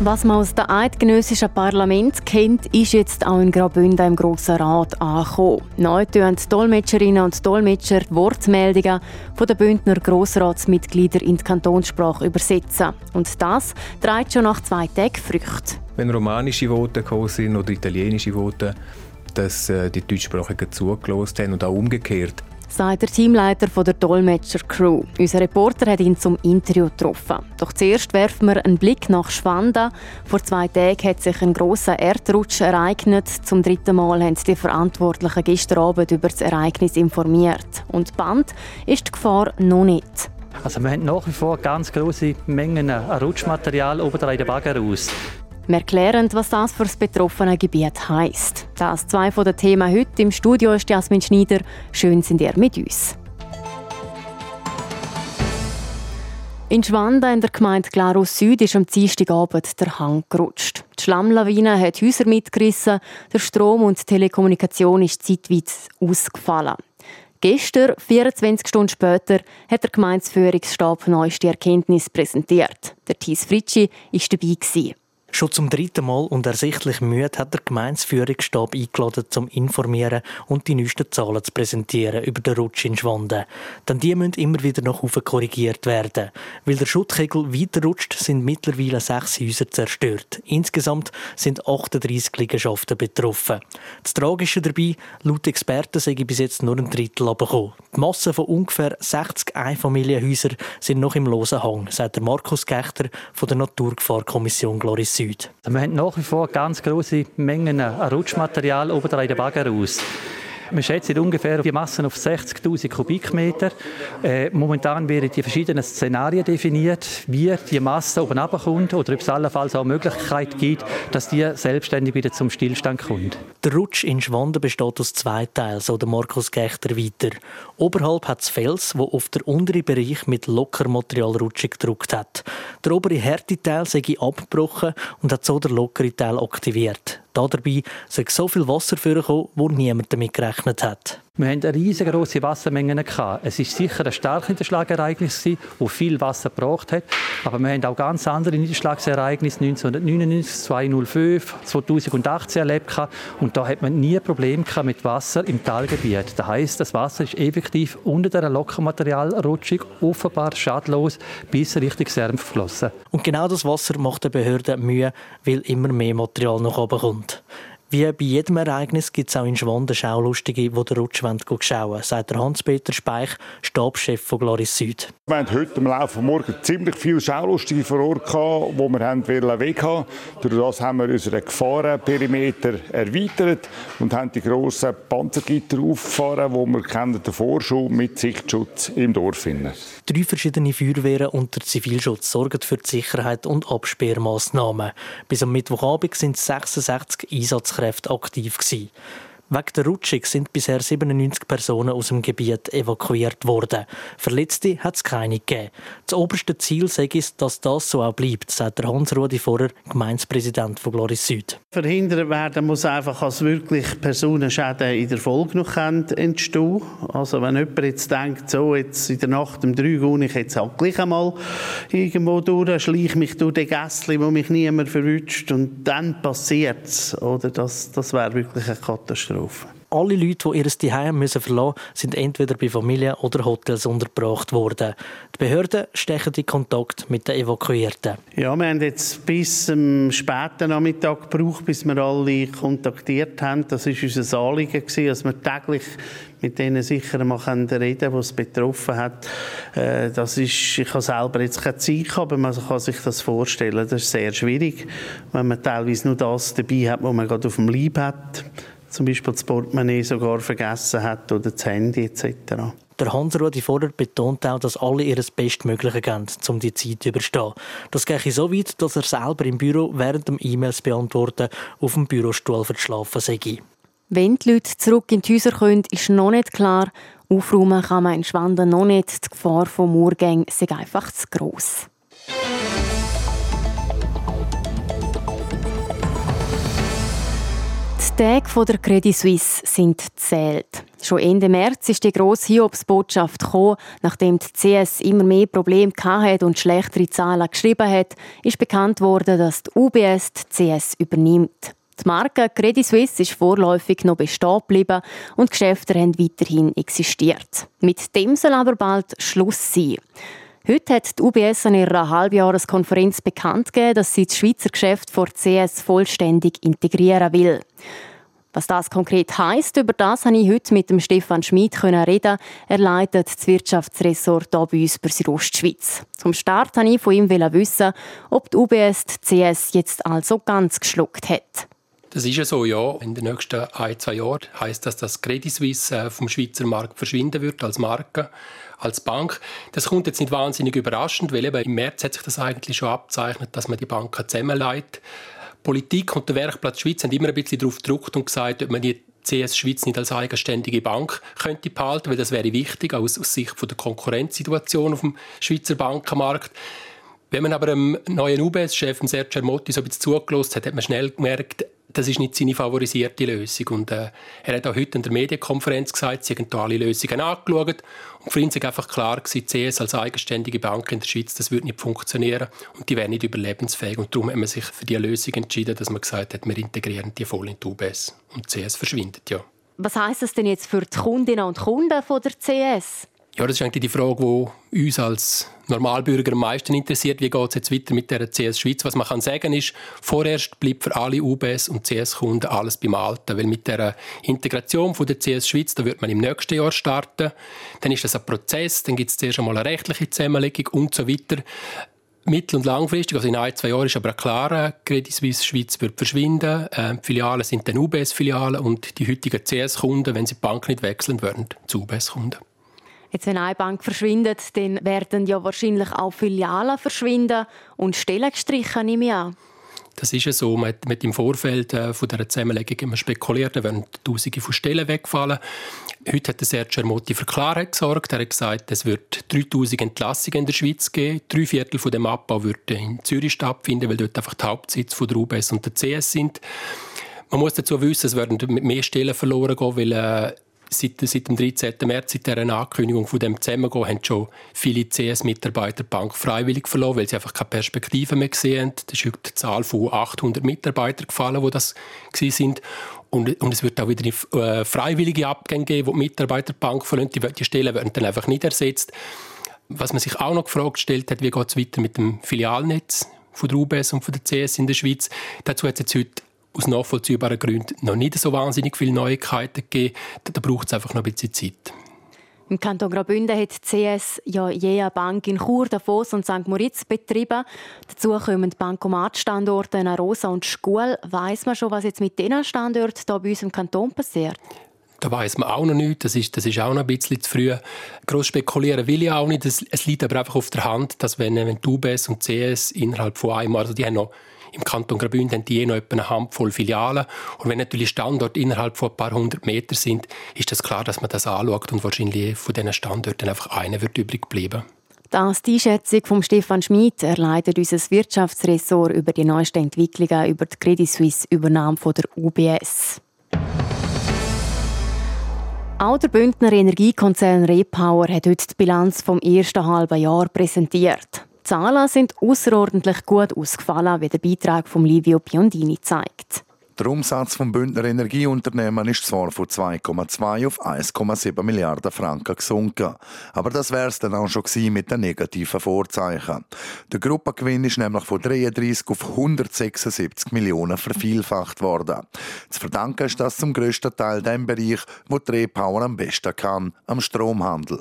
Was man aus dem eidgenössischen Parlament kennt, ist jetzt auch in Graubünden im Grossen Rat angekommen. Neu tun die Dolmetscherinnen und Dolmetscher die Wortmeldungen der Bündner Grossratsmitglieder in die Kantonssprache übersetzen. Und das trägt schon nach zwei Tagen Früchte. Wenn romanische Voten gekommen sind oder italienische Voten, dass äh, die Deutschsprachigen zugelassen haben und auch umgekehrt sagt der Teamleiter der Dolmetscher-Crew. Unser Reporter hat ihn zum Interview getroffen. Doch zuerst werfen wir einen Blick nach Schwanda. Vor zwei Tagen hat sich ein grosser Erdrutsch ereignet. Zum dritten Mal haben die Verantwortlichen gestern Abend über das Ereignis informiert. Und Band ist die Gefahr noch nicht. Also wir haben nach wie vor ganz große Mengen Rutschmaterial oben in den Bagger aus. Wir erklären, was das für das betroffene Gebiet heisst. Das zwei von den Themen heute. Im Studio ist Jasmin Schneider. Schön sind ihr mit uns. In Schwanda in der Gemeinde Glarus Süd ist am Dienstagabend der Hang gerutscht. Die Schlammlawine hat Häuser mitgerissen, der Strom und die Telekommunikation ist zeitweit ausgefallen. Gestern, 24 Stunden später, hat der Gemeindeführungsstab neueste Erkenntnis präsentiert. Der Thies Fritschi war dabei. Schon zum dritten Mal und ersichtlich müde hat der Gemeinsführungsstab eingeladen, zum informieren und die neuesten Zahlen zu präsentieren über den Rutsch in Schwanden. Denn die müssen immer wieder noch korrigiert werden. Weil der Schuttkegel weiterrutscht, sind mittlerweile sechs Häuser zerstört. Insgesamt sind 38 Liegenschaften betroffen. Das Tragische dabei, laut Experten sei bis jetzt nur ein Drittel abgekommen. Die Masse von ungefähr 60 Einfamilienhäusern sind noch im losen Hang, sagt Markus Gechter von der Naturgefahrkommission Gloris Süd. Süd. Wir haben nach wie vor ganz große Mengen Rutschmaterial oben in den Bagger aus. Man schätzt ungefähr die Massen auf 60.000 Kubikmeter. Äh, momentan werden die verschiedenen Szenarien definiert, wie die Masse oben runterkommt oder ob es allenfalls auch Möglichkeit gibt, dass die selbstständig wieder zum Stillstand kommt. Der Rutsch in Schwanden besteht aus zwei Teilen, so der Markus Gechter weiter. Oberhalb hat es Fels, wo auf der untere Bereich mit Lockermaterial Rutschig gedruckt hat. Der obere Härteteil sei abgebrochen und hat so der lockere Teil aktiviert. Dabei sei so viel Wasser vorgekommen, wo niemand damit gerechnet hat. Wir hatten riesengroße Wassermengen. Es war sicher ein starkes Niederschlagereignis, das viel Wasser gebraucht hat. Aber wir haben auch ganz andere Niederschlagsereignisse 1999, 2005, 2018 erlebt. Und da hat man nie Probleme mit Wasser im Talgebiet. Das heisst, das Wasser ist effektiv unter der Lockermaterialrutschung offenbar schadlos bis Richtung Sermpf geflossen. Und genau das Wasser macht den Behörden Mühe, weil immer mehr Material noch oben kommt. Wie bei jedem Ereignis gibt es auch in Schwanden Schaulustige, die den Rutsch schauen wollen, sagt Hans-Peter Speich, Stabschef von Gloris Süd. Wir hatten heute im Laufe des Morgens ziemlich viele Schaulustige vor Ort, die wir haben weg haben Durch das haben wir unseren Gefahrenperimeter erweitert und haben die grossen Panzergitter aufgefahren, die wir kennen, den Vorschub mit Sichtschutz im Dorf finden. Drei verschiedene Feuerwehren und der Zivilschutz sorgen für die Sicherheit und Absperrmaßnahmen. Bis am Mittwochabend sind 66 Einsatzkräfte Rettungskräfte aktiv gewesen. Wegen der Rutschung sind bisher 97 Personen aus dem Gebiet evakuiert worden. Verletzte hat es keine gegeben. Das oberste Ziel sei es, dass das so auch bleibt, sagt Hans-Rudi Vorer, Gemeindepräsident von Gloris Süd. Verhindert werden muss einfach, dass wirklich Personenschäden in der Folge noch entstehen Also wenn jemand jetzt denkt, so jetzt in der Nacht um drei gehe ich jetzt halt gleich einmal irgendwo durch, schleiche mich durch den Gässli, wo mich niemand verwünscht und dann passiert es. Das, das wäre wirklich eine Katastrophe. Katastrophe. Alle Leute, die ihr Zuhause verlassen müssen, sind entweder bei Familien oder Hotels untergebracht worden. Die Behörden stechen in Kontakt mit den Evakuierten. Ja, wir haben jetzt bis am späten Nachmittag gebraucht, bis wir alle kontaktiert haben. Das war unser Anliegen, dass wir täglich mit denen sicher mal reden können, die es betroffen hat. Äh, das ist, ich habe selber jetzt keine Zeit, aber man kann sich das vorstellen. Das ist sehr schwierig, wenn man teilweise nur das dabei hat, was man gerade auf dem Leib hat zum Beispiel das Portemonnaie sogar vergessen hat oder das Handy etc. Der Hans-Rudi Vorer betont auch, dass alle ihr das Bestmögliche geben, um die Zeit zu überstehen. Das gehe so weit, dass er selber im Büro während dem E-Mails beantworten auf dem Bürostuhl verschlafen sei. Wenn die Leute zurück in die Häuser können, ist noch nicht klar. Aufräumen kann man in Schwanden noch nicht. Die Gefahr von Murgängen ist einfach zu gross. Die Tage der Credit Suisse sind zählt. Schon Ende März ist die grosse Hiobsbotschaft gekommen, nachdem die CS immer mehr Probleme hatte und schlechtere Zahlen geschrieben hat, ist bekannt worden, dass die UBS die CS übernimmt. Die Marke Credit Suisse ist vorläufig noch bestehen geblieben und Geschäfte haben weiterhin existiert. Mit dem soll aber bald Schluss sein. Heute hat die UBS an ihrer Halbjahreskonferenz bekannt gegeben, dass sie das Schweizer Geschäft vor CS vollständig integrieren will. Was das konkret heißt, über das habe ich heute mit dem Stefan Schmid reden. Er leitet das Wirtschaftsressort hier bei uns bei Südostschweiz. Zum Start wollte ich von ihm wissen, ob die UBS die CS jetzt also ganz geschluckt hat. Das ist ja so, ja. In den nächsten ein, zwei Jahren heißt das, dass Credit Suisse äh, vom Schweizer Markt verschwinden wird als Marke als Bank. Das kommt jetzt nicht wahnsinnig überraschend, weil eben im März hat sich das eigentlich schon abzeichnet, dass man die Banken zusammenleitet. Politik und der Werkplatz Schweiz haben immer ein bisschen darauf gedruckt und gesagt, ob man die CS Schweiz nicht als eigenständige Bank könnte behalten, weil das wäre wichtig aus, aus Sicht von der Konkurrenzsituation auf dem Schweizer Bankenmarkt. Wenn man aber dem neuen UBS-Chef, Sergio Ermotti, so ein bisschen zugelassen hat, hat man schnell gemerkt, das ist nicht seine favorisierte Lösung. Und äh, er hat auch heute in der Medienkonferenz gesagt, sie haben alle Lösungen angeschaut. Und für ihn war einfach klar, die CS als eigenständige Bank in der Schweiz, das würde nicht funktionieren und die wäre nicht überlebensfähig. Und darum hat man sich für die Lösung entschieden, dass man gesagt hat, wir integrieren die voll in die UBS. Und CS verschwindet, ja. Was heißt das denn jetzt für die Kundinnen und Kunden von der CS? Ja, das ist eigentlich die Frage, die uns als Normalbürger am meisten interessiert. Wie geht es jetzt weiter mit der CS Schweiz? Was man kann sagen ist, vorerst bleibt für alle UBS und CS-Kunden alles beim Alten. Weil mit der Integration von der CS Schweiz, da wird man im nächsten Jahr starten. Dann ist das ein Prozess, dann gibt es zuerst einmal eine rechtliche Zusammenlegung und so weiter. Mittel- und langfristig, also in ein, zwei Jahren ist aber klar, Credit Suisse Schweiz wird verschwinden. Äh, die Filialen sind dann UBS-Filialen und die heutigen CS-Kunden, wenn sie die Bank nicht wechseln, werden zu UBS-Kunden. Jetzt, wenn eine Bank verschwindet, dann werden ja wahrscheinlich auch Filialen verschwinden und Stellen gestrichen, nehme ich an. Das ist ja so. Man hat, im Vorfeld äh, von dieser Zusammenlegung immer spekuliert, da werden Tausende von Stellen wegfallen. Heute hat der Sergio Ermotti für Klarheit gesorgt. Er hat gesagt, es wird 3000 Entlassungen in der Schweiz geben. Drei Viertel von dem Abbau würden in Zürich stattfinden, weil dort einfach die Hauptsitz von der UBS und der CS sind. Man muss dazu wissen, es werden mehr Stellen verloren gehen, weil äh, seit, seit dem 13. März, seit dieser Ankündigung von dem Zusammengehen, haben schon viele CS-Mitarbeiter die Bank freiwillig verloren, weil sie einfach keine Perspektive mehr gesehen haben. Das ist die Zahl von 800 Mitarbeitern gefallen, die das sind. Und, und es wird auch wieder äh, freiwillige Abgänge geben, wo die Mitarbeiter die Bank verlassen. Die, die Stellen werden dann einfach nicht ersetzt. Was man sich auch noch gefragt stellt hat, wie geht es weiter mit dem Filialnetz von der UBS und von der CS in der Schweiz. Dazu hat es jetzt heute aus nachvollziehbaren Gründen noch nicht so wahnsinnig viele Neuigkeiten gegeben. Da, braucht es einfach noch ein bisschen Zeit. Im Kanton Graubünden hat die CS ja je eine Bank in Chur, Davos und St. Moritz betrieben. Dazu kommen Bankomatstandorte in Arosa und Schkuhl. Weiss man schon, was jetzt mit diesen Standorten hier bei uns im Kanton passiert? Da weiß man auch noch nicht. Das ist, das ist auch noch ein bisschen zu früh. Gross spekulieren will ich auch nicht. Es, es liegt aber einfach auf der Hand, dass wenn, wenn die UBS und CS innerhalb von einem Jahr, also die haben noch im Kanton Graubünden die eh noch etwa eine Handvoll Filialen. Und wenn natürlich Standorte innerhalb von ein paar hundert Metern sind, ist das klar, dass man das anschaut und wahrscheinlich von diesen Standorten einfach einer wird übrig bleiben. Das die Einschätzung von Stefan Schmid. Er leitet unser Wirtschaftsressort über die neuesten Entwicklungen über die Credit Suisse Übernahme der UBS. Auch der Bündner Energiekonzern Repower hat heute die Bilanz vom ersten halben Jahr präsentiert. Zahlen sind außerordentlich gut ausgefallen, wie der Beitrag von Livio Biondini zeigt. Der Umsatz vom Bündner Energieunternehmen ist zwar von 2,2 auf 1,7 Milliarden Franken gesunken, aber das wäre es dann auch schon gewesen mit den negativen Vorzeichen. Der Gruppengewinn ist nämlich von 33 auf 176 Millionen vervielfacht worden. Zu verdanken ist das zum grössten Teil dem Bereich, wo die Repower am besten kann, am Stromhandel.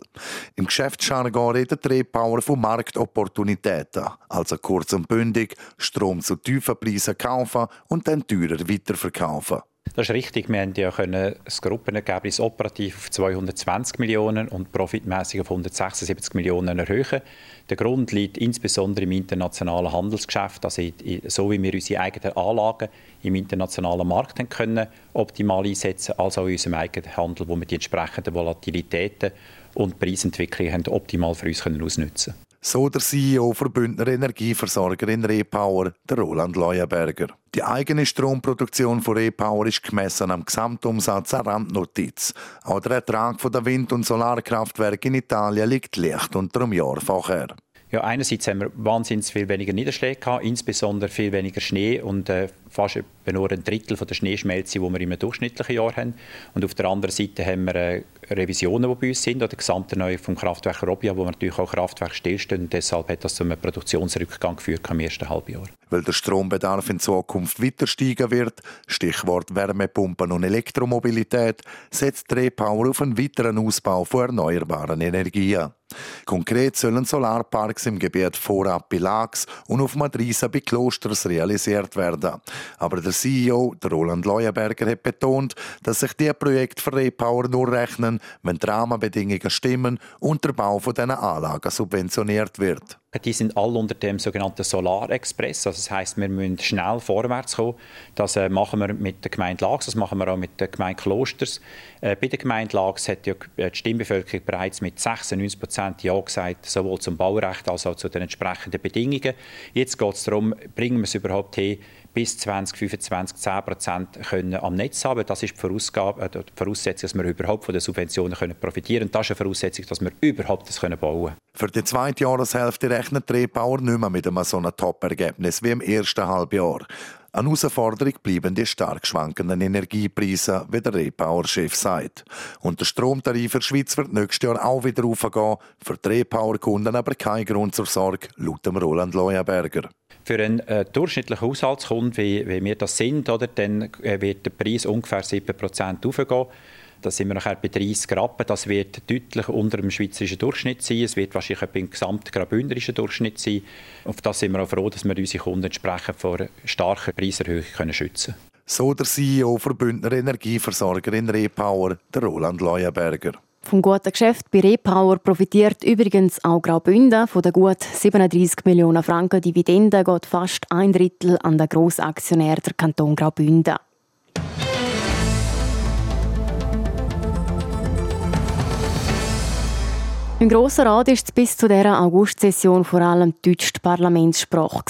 Im Geschäftsjargon redet die Repower von Marktopportunitäten, also kurz und bündig, Strom zu tiefen Preisen kaufen und dann teurer weiter weiterverkaufen. Das ist richtig. Wir haben ja können das Gruppenergebnis operativ auf 220 Millionen und profitmäßig auf 176 Millionen erhöhen. Der Grund liegt insbesondere im internationalen Handelsgeschäft, also so wie wir unsere eigenen Anlagen im internationalen Markt können optimal einsetzen, als auch in unserem eigenen Handel, wo wir die entsprechenden Volatilitäten und Preisentwicklungen optimal für uns ausnutzen können. So der CEO der Bündner Energieversorgerin Repower, der Roland Leuenberger. Die eigene Stromproduktion von Repower ist gemessen am Gesamtumsatz eine Randnotiz. Auch der Ertrag der Wind- und Solarkraftwerke in Italien liegt leicht unter dem Jahr vorher. Ja, einerseits haben wir wahnsinnig viel weniger Niederschläge gehabt, insbesondere viel weniger Schnee und äh, fast nur ein Drittel von der Schneeschmelze, die wir im durchschnittlichen Jahr haben. Und auf der anderen Seite haben wir äh, Revisionen, die bei uns sind, oder die gesamte Neue vom Kraftwerk Robia, wo natürlich auch Kraftwerk stillstehen. Und deshalb hat das zu einem Produktionsrückgang geführt im ersten Halbjahr. Weil der Strombedarf in Zukunft weiter steigen wird, Stichwort Wärmepumpen und Elektromobilität, setzt Repower auf einen weiteren Ausbau von erneuerbaren Energien. Konkret sollen Solarparks im Gebiet vorab bei Lags und auf Madrisa bei Klosters realisiert werden. Aber der CEO, der Roland Leuenberger, hat betont, dass sich die Projekte für Repower nur rechnen, wenn die Rahmenbedingungen stimmen und der Bau von diesen Anlagen subventioniert wird. Die sind alle unter dem sogenannten Solarexpress. Also das heißt, wir müssen schnell vorwärts kommen. Das äh, machen wir mit der Gemeinde Lags, das machen wir auch mit der Gemeinde Klosters. Äh, bei der Gemeinde Lags hat ja die Stimmbevölkerung bereits mit 96 Prozent Ja gesagt, sowohl zum Baurecht als auch zu den entsprechenden Bedingungen. Jetzt geht es darum, bringen wir es überhaupt hin, bis 2025 10 Prozent am Netz haben. Das ist die, Vorausgabe, äh, die Voraussetzung, dass wir überhaupt von den Subventionen können profitieren können. Das ist eine Voraussetzung, dass wir überhaupt das können bauen können. Für die zweite Jahreshälfte rechnet der Rebauer nicht mehr mit einem so einem Top-Ergebnis wie im ersten Halbjahr. Eine Herausforderung bleiben die stark schwankenden Energiepreise, wie der Repauer-Chef sagt. Und der Stromtarif für Schweiz wird nächstes Jahr auch wieder aufgehen. Für die Repauer-Kunden aber kein Grund zur Sorge, laut Roland Leuenberger. Für einen äh, durchschnittlichen Haushaltskunden, wie, wie wir das sind, oder, dann äh, wird der Preis ungefähr 7% aufgehen. Da sind wir nachher bei 30 Rappen. Das wird deutlich unter dem schweizerischen Durchschnitt sein. Es wird wahrscheinlich beim gesamten graubünderischen Durchschnitt sein. Auf das sind wir auch froh, dass wir unsere Kunden entsprechend vor starker Preiserhöhung schützen können. So der CEO der Bündner Energieversorgerin Repower, der Roland Leuenberger. Vom guten Geschäft bei Repower profitiert übrigens auch Graubünden. Von den gut 37 Millionen Franken Dividende geht fast ein Drittel an den Grossaktionär der Kanton Graubünden. Im Grossen Rat es bis zu dieser Augustsession vor allem die deutsche Parlamentssprache.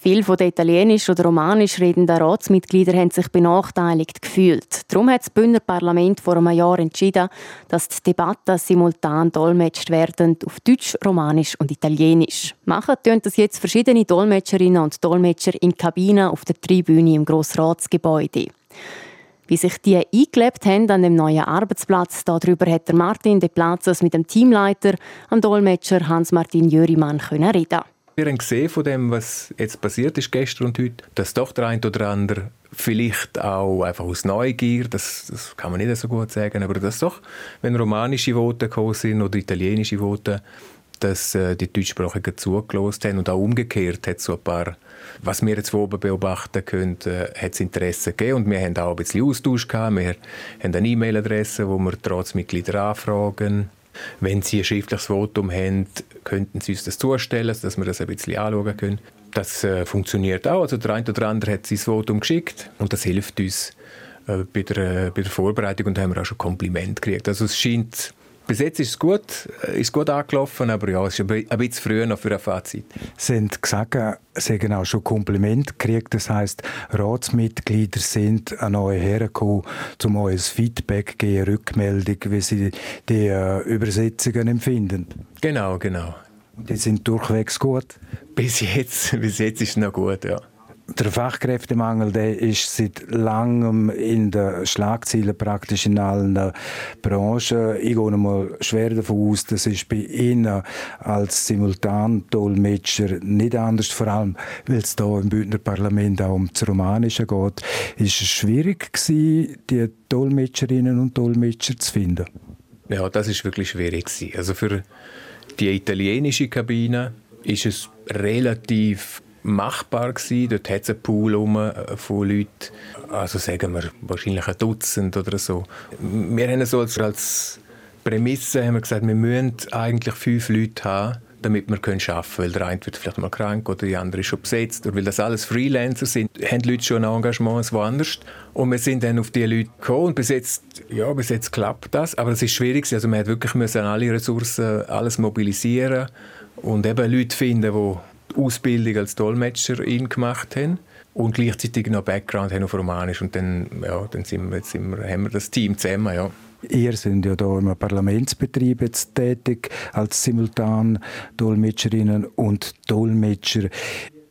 Viele von den italienisch oder romanisch redenden Ratsmitglieder haben sich benachteiligt gefühlt. Darum hat das Bündner Parlament vor einem Jahr entschieden, dass die Debatten simultan dolmetscht werden auf Deutsch, Romanisch und Italienisch. Machen tun das jetzt verschiedene Dolmetscherinnen und Dolmetscher in Kabinen auf der Tribüne im Grossratsgebäude. Wie sich die eingelebt haben an dem neuen Arbeitsplatz, darüber hat Martin de Plazas mit dem Teamleiter, dem Dolmetscher Hans-Martin Jörimann reden. Wir haben gesehen von dem, was jetzt passiert ist gestern und heute, dass doch der eine oder andere vielleicht auch einfach aus Neugier, das, das kann man nicht so gut sagen, aber dass doch, wenn romanische Voten gekommen sind oder italienische Voten, dass äh, die Deutschsprachigen zugelost haben und auch umgekehrt hat so ein paar, was wir jetzt oben beobachten können, äh, hat es Interesse gegeben und wir haben auch ein bisschen Austausch gehabt. Wir haben eine E-Mail-Adresse, wo wir Ratsmitglieder anfragen. Wenn Sie ein schriftliches Votum haben, könnten Sie uns das zustellen, dass wir das ein bisschen anschauen können. Das äh, funktioniert auch. Also der eine oder andere hat sein Votum geschickt und das hilft uns äh, bei, der, äh, bei der Vorbereitung und da haben wir auch schon Kompliment gekriegt. Also es scheint bis jetzt ist es gut, äh, ist gut angelaufen, aber ja, es ist ein bisschen früher noch für ein Fazit. Sie haben gesagt, Sie haben auch schon Kompliment gekriegt. Das heisst, Ratsmitglieder sind an euch hergekommen, um euch ein Feedback zu geben, Rückmeldung, wie sie die äh, Übersetzungen empfinden. Genau, genau. Die sind durchwegs gut? Bis jetzt, bis jetzt ist es noch gut, ja. Der Fachkräftemangel der ist seit langem in den Schlagzeilen praktisch in allen Branchen. Ich gehe mal schwer davon aus, das ist bei Ihnen als Simultandolmetscher nicht anders, vor allem weil es hier im Bündner Parlament auch um das Romanische geht. Ist es schwierig gewesen, die Dolmetscherinnen und Dolmetscher zu finden? Ja, das ist wirklich schwierig gewesen. Also für die italienische Kabine ist es relativ machbar gewesen. Dort hat es einen Pool äh, von Leuten, also sagen wir wahrscheinlich ein Dutzend oder so. Wir haben so als, als Prämisse haben wir gesagt, wir müssen eigentlich fünf Leute haben, damit wir arbeiten können. Weil der eine wird vielleicht mal krank oder die andere ist schon besetzt. Und weil das alles Freelancer sind, haben die Leute schon ein Engagement woanders. Und wir sind dann auf diese Leute gekommen. Und bis jetzt, ja, bis jetzt klappt das. Aber es ist schwierig. Also man hat wirklich müssen alle Ressourcen, alles mobilisieren und eben Leute finden, die Ausbildung als Dolmetscherin gemacht haben und gleichzeitig noch Background haben auf Romanisch und dann, ja, dann sind wir, sind wir, haben wir das Team zusammen, ja. Ihr sind ja hier im Parlamentsbetrieb jetzt tätig als simultan Dolmetscherinnen und Dolmetscher.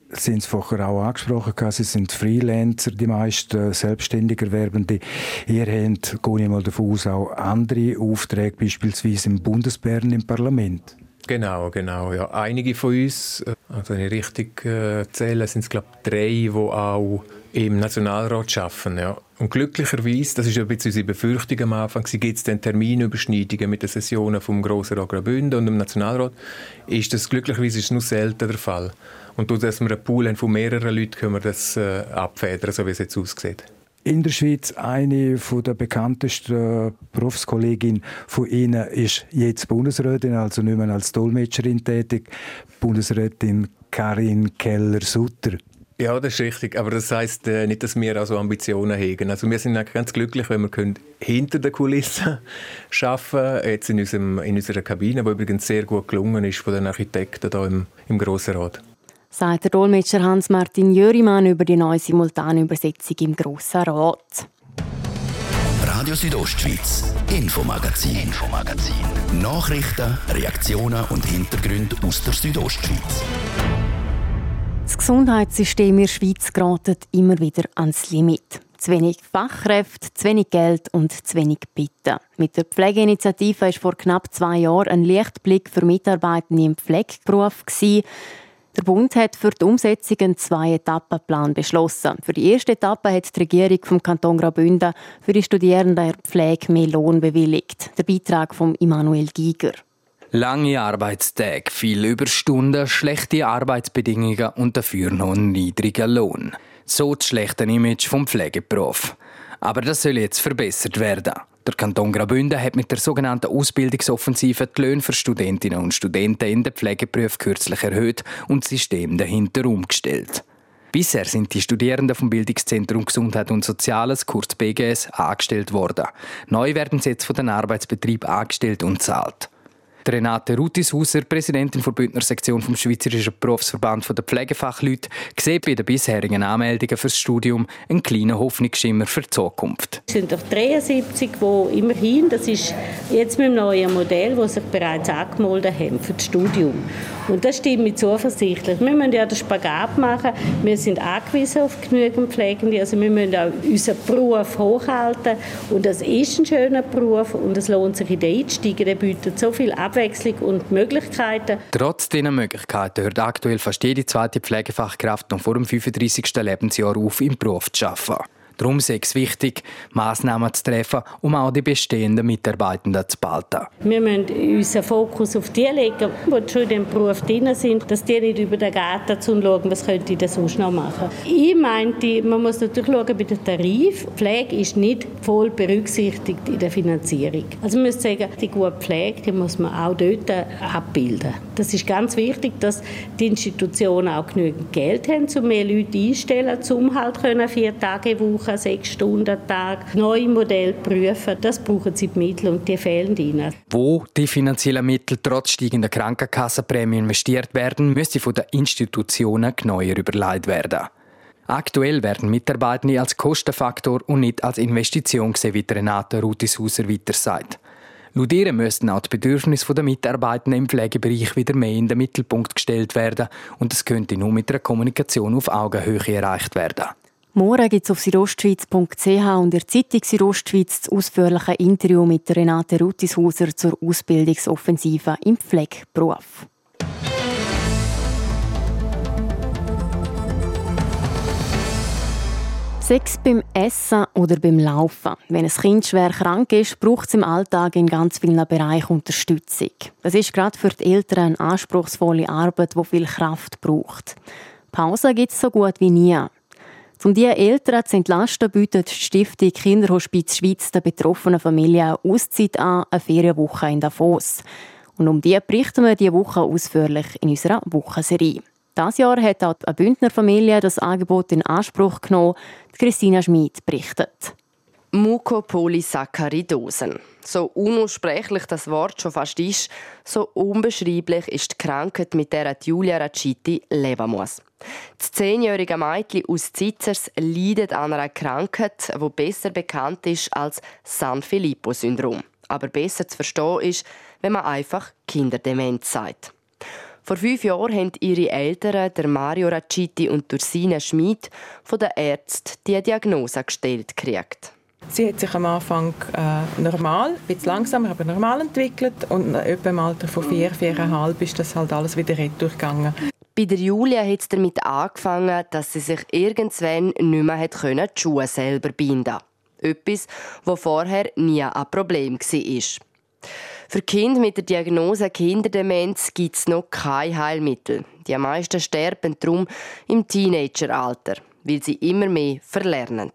Sie haben es vorher auch angesprochen, Sie sind Freelancer, die meisten selbstständig Erwerbende. Ihr habt, gehe ich mal davon aus, auch andere Aufträge, beispielsweise im Bundesbären im Parlament. Genau, genau. Ja. Einige von uns, äh, also wenn ich richtig äh, zähle, sind es glaube drei, die auch im Nationalrat arbeiten. Ja. Und glücklicherweise, das ist ein bisschen unsere Befürchtung am Anfang, gibt es dann Terminüberschneidungen mit den Sessionen vom Grossen Rat Graubünden und dem Nationalrat, ist das glücklicherweise ist nur selten der Fall. Und dadurch, dass wir einen Pool haben von mehreren Leuten, können wir das äh, abfedern, so wie es jetzt aussieht in der Schweiz. Eine der bekanntesten Berufskolleginnen von Ihnen ist jetzt Bundesrätin, also nicht mehr als Dolmetscherin tätig, Bundesrätin Karin Keller-Sutter. Ja, das ist richtig. Aber das heißt äh, nicht, dass wir also Ambitionen haben. Also wir sind ganz glücklich, wenn wir können hinter der Kulisse arbeiten jetzt in, unserem, in unserer Kabine, die übrigens sehr gut gelungen ist von den Architekten hier im, im Grossen Rat sagt der Dolmetscher Hans-Martin Jörimann über die neue simultane Übersetzung im Grossen Rat. Radio Südostschweiz, Infomagazin, Infomagazin. Nachrichten, Reaktionen und Hintergründe aus der Südostschweiz. Das Gesundheitssystem in der Schweiz gerät immer wieder ans Limit. Zu wenig Fachkräfte, zu wenig Geld und zu wenig Bitten. Mit der Pflegeinitiative ist vor knapp zwei Jahren ein Lichtblick für Mitarbeitende im Pflegeberuf. Der Bund hat für die Umsetzung einen Zwei-Etappen-Plan beschlossen. Für die erste Etappe hat die Regierung vom Kanton Graubünden für die Studierenden der Pflege mehr Lohn bewilligt. Der Beitrag von Immanuel Giger. Lange Arbeitstage, viele Überstunden, schlechte Arbeitsbedingungen und dafür noch einen niedrigen Lohn. So das schlechte Image vom Pflegeberuf. Aber das soll jetzt verbessert werden. Der Kanton Graubünden hat mit der sogenannten Ausbildungsoffensive die Löhne für Studentinnen und Studenten in den Pflegeberufen kürzlich erhöht und das System dahinter umgestellt. Bisher sind die Studierenden vom Bildungszentrum Gesundheit und Soziales, kurz BGS, angestellt worden. Neu werden sie jetzt von den Arbeitsbetrieb angestellt und zahlt. Renate Rutishauser, Präsidentin der Bündner Sektion vom Schweizerischen Berufsverband der Pflegefachleute, sieht bei den bisherigen Anmeldungen fürs Studium einen kleinen Hoffnungsschimmer für die Zukunft. Es sind doch 73, die immerhin, das ist jetzt mit dem neuen Modell, das sich bereits angemeldet haben für das Studium. Und das stimmt mich zuversichtlich. Wir müssen ja den Spagat machen. Wir sind angewiesen auf genügend Pflegende. Also wir müssen auch unseren Beruf hochhalten. Und das ist ein schöner Beruf und es lohnt sich in den Einsteigen. Der bietet so viel Abwechslung und Möglichkeiten. Trotz dieser Möglichkeiten hört aktuell fast jede zweite Pflegefachkraft noch vor dem 35. Lebensjahr auf, im Beruf zu arbeiten. Darum ist es wichtig, Massnahmen zu treffen, um auch die bestehenden Mitarbeitenden zu behalten. Wir müssen unseren Fokus auf die legen, die schon in diesem Beruf drin sind, dass die nicht über den Garten zu schauen, was könnte ich denn sonst noch machen. Ich meinte, man muss natürlich schauen bei den Tarif. Pflege ist nicht voll berücksichtigt in der Finanzierung. Also man muss sagen, die gute Pflege die muss man auch dort abbilden. Das ist ganz wichtig, dass die Institutionen auch genügend Geld haben, um mehr Leute einzustellen, um halt vier Tage Woche Woche, sechs Stunden Tag, neue Modelle prüfen. Das brauchen sie die Mittel und die fehlen ihnen. Wo die finanziellen Mittel trotz steigender Krankenkassenprämie investiert werden, müsste von den Institutionen genauer überlegt werden. Aktuell werden Mitarbeitende als Kostenfaktor und nicht als Investition gesehen, wie Renate Rutishauser weiter sagt. Laut ihr müssten auch die Bedürfnisse der Mitarbeitenden im Pflegebereich wieder mehr in den Mittelpunkt gestellt werden und das könnte nur mit einer Kommunikation auf Augenhöhe erreicht werden. Morgen gibt es auf südostschweiz.ch und der Zeitung Südostschweiz das ausführliche Interview mit Renate Rutishauser zur Ausbildungsoffensive im Pflegeberuf. Sex beim Essen oder beim Laufen. Wenn ein Kind schwer krank ist, braucht es im Alltag in ganz vielen Bereichen Unterstützung. Das ist gerade für die Eltern eine anspruchsvolle Arbeit, die viel Kraft braucht. Pause gibt es so gut wie nie. Um diese Eltern zu entlasten, bietet die Stiftung Kinderhospiz Schweiz der betroffenen Familie eine Auszeit an, eine Ferienwoche in Davos. Und um die berichten wir diese Woche ausführlich in unserer Wochenserie. Das Jahr hat auch eine Bündner Familie das Angebot in Anspruch genommen. Christina Schmid berichtet. Mukopolysaccharidosen. So unaussprechlich das Wort schon fast ist, so unbeschreiblich ist die Krankheit, mit der Julia Raciti leben muss. Das zehnjährige Mädchen aus Zitzers leidet an einer Krankheit, die besser bekannt ist als San Filippo-Syndrom. Aber besser zu verstehen ist, wenn man einfach Kinderdemenz sagt. Vor fünf Jahren haben ihre Eltern, der Mario Raciti und Ursina Schmid, von den Ärzten die Diagnose gestellt gekriegt. Sie hat sich am Anfang äh, normal, bisschen langsamer, aber normal entwickelt und etwa im Alter von vier, viereinhalb ist das halt alles wieder durchgegangen. Bei der Julia hat es damit angefangen, dass sie sich irgendwann nicht mehr die Schuhe selber binden Etwas, das vorher nie ein Problem war. Für Kinder mit der Diagnose Kinderdemenz gibt es noch kein Heilmittel. Die meisten sterben darum im Teenageralter, weil sie immer mehr verlernen.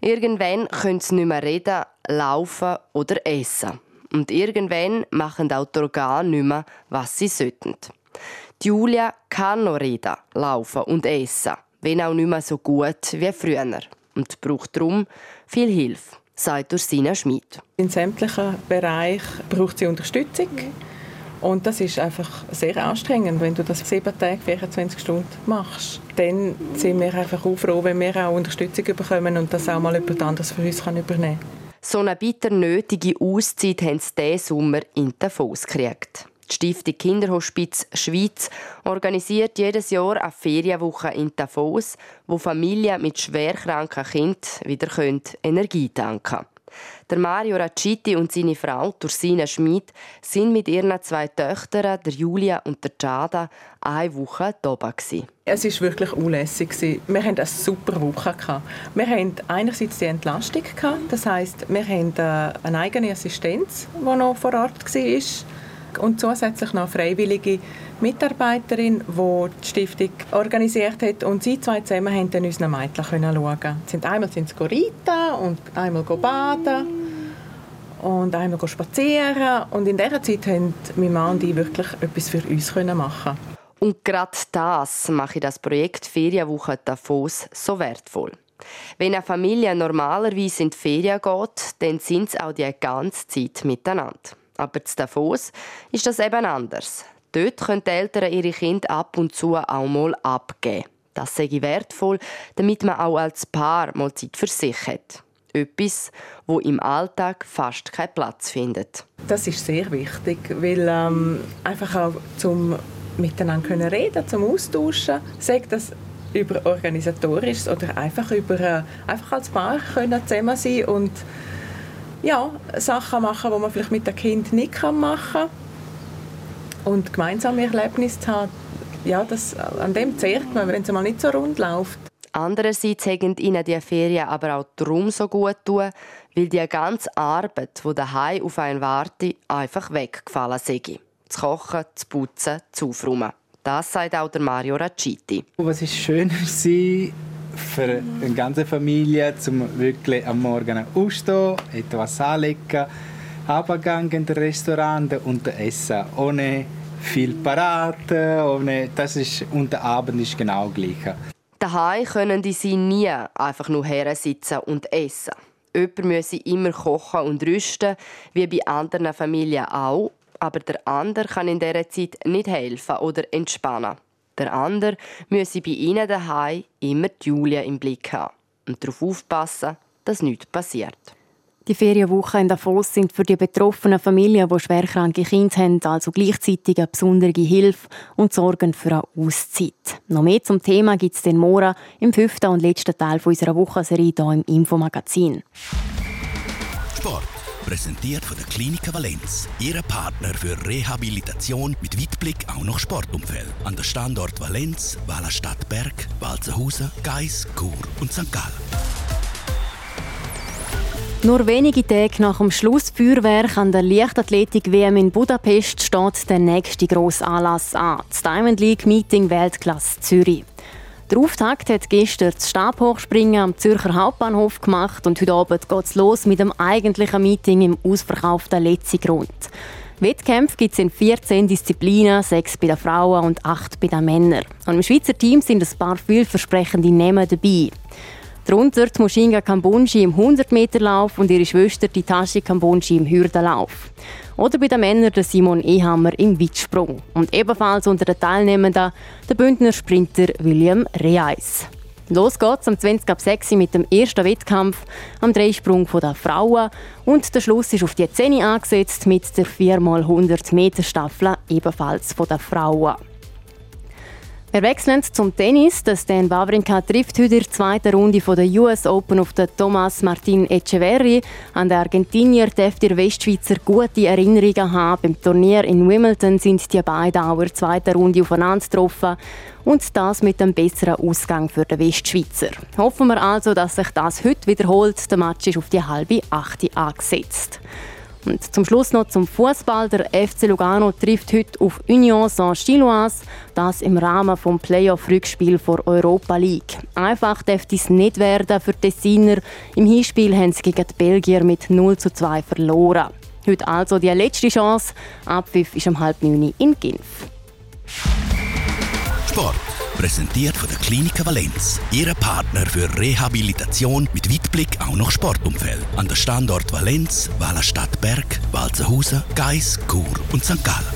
Irgendwann können sie nicht mehr reden, laufen oder essen. Und irgendwann machen auch die Organe nicht mehr, was sie sollten. Julia kann noch reden, laufen und essen, wenn auch nicht mehr so gut wie früher. Und braucht darum viel Hilfe sagt Ursina Schmid. In sämtlichen Bereichen braucht sie Unterstützung. Und das ist einfach sehr anstrengend, wenn du das sieben Tage, 24 Stunden machst. Dann sind wir einfach auch froh, wenn wir auch Unterstützung bekommen und das auch mal jemand anderes für uns übernehmen kann. So eine bitter nötige Auszeit haben sie diesen Sommer in Davos gekriegt. Die Stiftung Kinderhospiz Schweiz organisiert jedes Jahr eine Ferienwoche in Davos, wo Familien mit schwerkranken Kindern wieder Energie tanken können. Der Mario Raciti und seine Frau Tursina Schmid sind mit ihren zwei Töchtern, der Julia und der Giada, eine Woche da. Es war wirklich unlässig. Wir hatten eine super Woche. Wir hatten einerseits die Entlastung. Das heisst, wir hatten äh, eine eigene Assistenz, die noch vor Ort war und zusätzlich noch freiwillige Mitarbeiterin, die die Stiftung organisiert hat. Und sie zwei zusammen haben dann unseren Mädchen schauen. Sind einmal sind sie reiten und einmal baden und einmal spazieren. Und in dieser Zeit haben mein Mann und ich wirklich etwas für uns machen Und gerade das mache das Projekt Ferienwoche Davos so wertvoll. Wenn eine Familie normalerweise in die Ferien geht, dann sind sie auch die ganze Zeit miteinander. Aber zu Davos ist das eben anders. Dort können die Eltern ihre Kinder ab und zu auch mal abgeben. Das sei wertvoll, damit man auch als Paar mal Zeit für sich hat. Etwas, wo im Alltag fast keinen Platz findet. Das ist sehr wichtig, weil ähm, einfach auch zum miteinander können reden, zum Austauschen, sagt das über organisatorisches oder einfach über äh, einfach als Paar können zusammen sein und ja, Sachen machen, die man vielleicht mit dem Kind nicht machen kann. Und gemeinsame Erlebnisse zu haben, ja, das, an dem zehrt man, wenn es mal nicht so rund läuft. Andererseits haben ihnen die Ferien aber auch darum so gut tun, weil die ganze Arbeit, die daheim auf einen wartet, einfach weggefallen sei. Zu kochen, zu putzen, zu aufräumen. Das sagt auch der Mario Raciti. Was ist schöner sein, für eine ganze Familie, um wirklich am Morgen aufstehen, etwas anlegen, abgehen in das Restaurant und essen. Ohne viel parat, ohne, das ist, und der Abend ist genau gleich. Daheim können die sie nie einfach nur sitzen und essen. Jemand müsse immer kochen und rüsten, wie bei anderen Familien auch. Aber der andere kann in dieser Zeit nicht helfen oder entspannen. Der andere müsse bei ihnen daheim immer die Julia im Blick haben und darauf aufpassen, dass nichts passiert. Die Ferienwochen in Davos sind für die betroffenen Familien, die schwerkranke Kinder haben, also gleichzeitig eine besondere Hilfe und sorgen für eine Auszeit. Noch mehr zum Thema gibt es den morgen im fünften und letzten Teil unserer Wochenserie hier im Infomagazin. Sport. Präsentiert von der Klinik Valenz. Ihre Partner für Rehabilitation mit Weitblick auch noch Sportumfeld. An der Standort Valenz, Wallerstadt Berg, Walzenhausen, Geis, Chur und St. Gallen. Nur wenige Tage nach dem Schlussfeuerwerk an der Leichtathletik-WM in Budapest steht der nächste grosse Anlass an. Das Diamond League Meeting Weltklasse Zürich. Der Auftakt hat gestern das Stabhochspringen am Zürcher Hauptbahnhof gemacht und heute Abend geht es los mit dem eigentlichen Meeting im ausverkauften Letzigrund. Wettkämpfe gibt es in 14 Disziplinen, sechs bei den Frauen und acht bei den Männern. Und im Schweizer Team sind ein paar vielversprechende Namen dabei. Darunter die Mushinga Kambunji im 100-Meter-Lauf und ihre Schwester die Tashi Kambunji im Hürdenlauf. Oder bei den Männern der Simon Ehammer im Weitsprung. Und ebenfalls unter den Teilnehmenden der Bündner Sprinter William Reis. Los geht's am 20 ab 6 mit dem ersten Wettkampf am Dreisprung der Frauen und der Schluss ist auf die 10 angesetzt mit der 4x100 Meter Staffel ebenfalls der Frauen. Wir wechseln zum Tennis. Der Stan Wawrinka trifft heute in der zweiten Runde von der US Open auf den Thomas Martin Echeverri. An den Argentinier dürfte der Westschweizer gute Erinnerungen haben. Beim Turnier in Wimbledon sind die beiden auch in der zweiten Runde aufeinander getroffen. Und das mit einem besseren Ausgang für den Westschweizer. Hoffen wir also, dass sich das heute wiederholt. Der Match ist auf die halbe Achte angesetzt. Und zum Schluss noch zum Fußball. Der FC Lugano trifft heute auf Union Saint-Gilloise. Das im Rahmen des Playoff-Rückspiel vor Europa League. Einfach dürfte es nicht werden für die Tessiner. Im Hinspiel haben sie gegen die Belgier mit 0 zu 2 verloren. Heute also die letzte Chance. Abpfiff ist um halb neun in Genf. Sport. Präsentiert von der Klinik Valenz. Ihre Partner für Rehabilitation mit Weitblick auch noch Sportumfeld. An der Standort Valenz, Wallerstadt Berg, Walzenhausen, Geis, Chur und St. Gallen.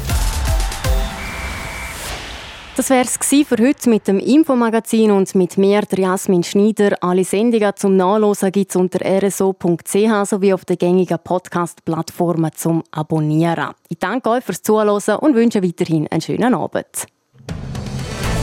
Das wäre es für heute mit dem Infomagazin und mit mir, der Jasmin Schneider. Alle Sendungen zum Nachlesen gibt es unter rso.ch sowie auf den gängigen Podcast-Plattformen zum Abonnieren. Ich danke euch fürs Zuhören und wünsche weiterhin einen schönen Abend.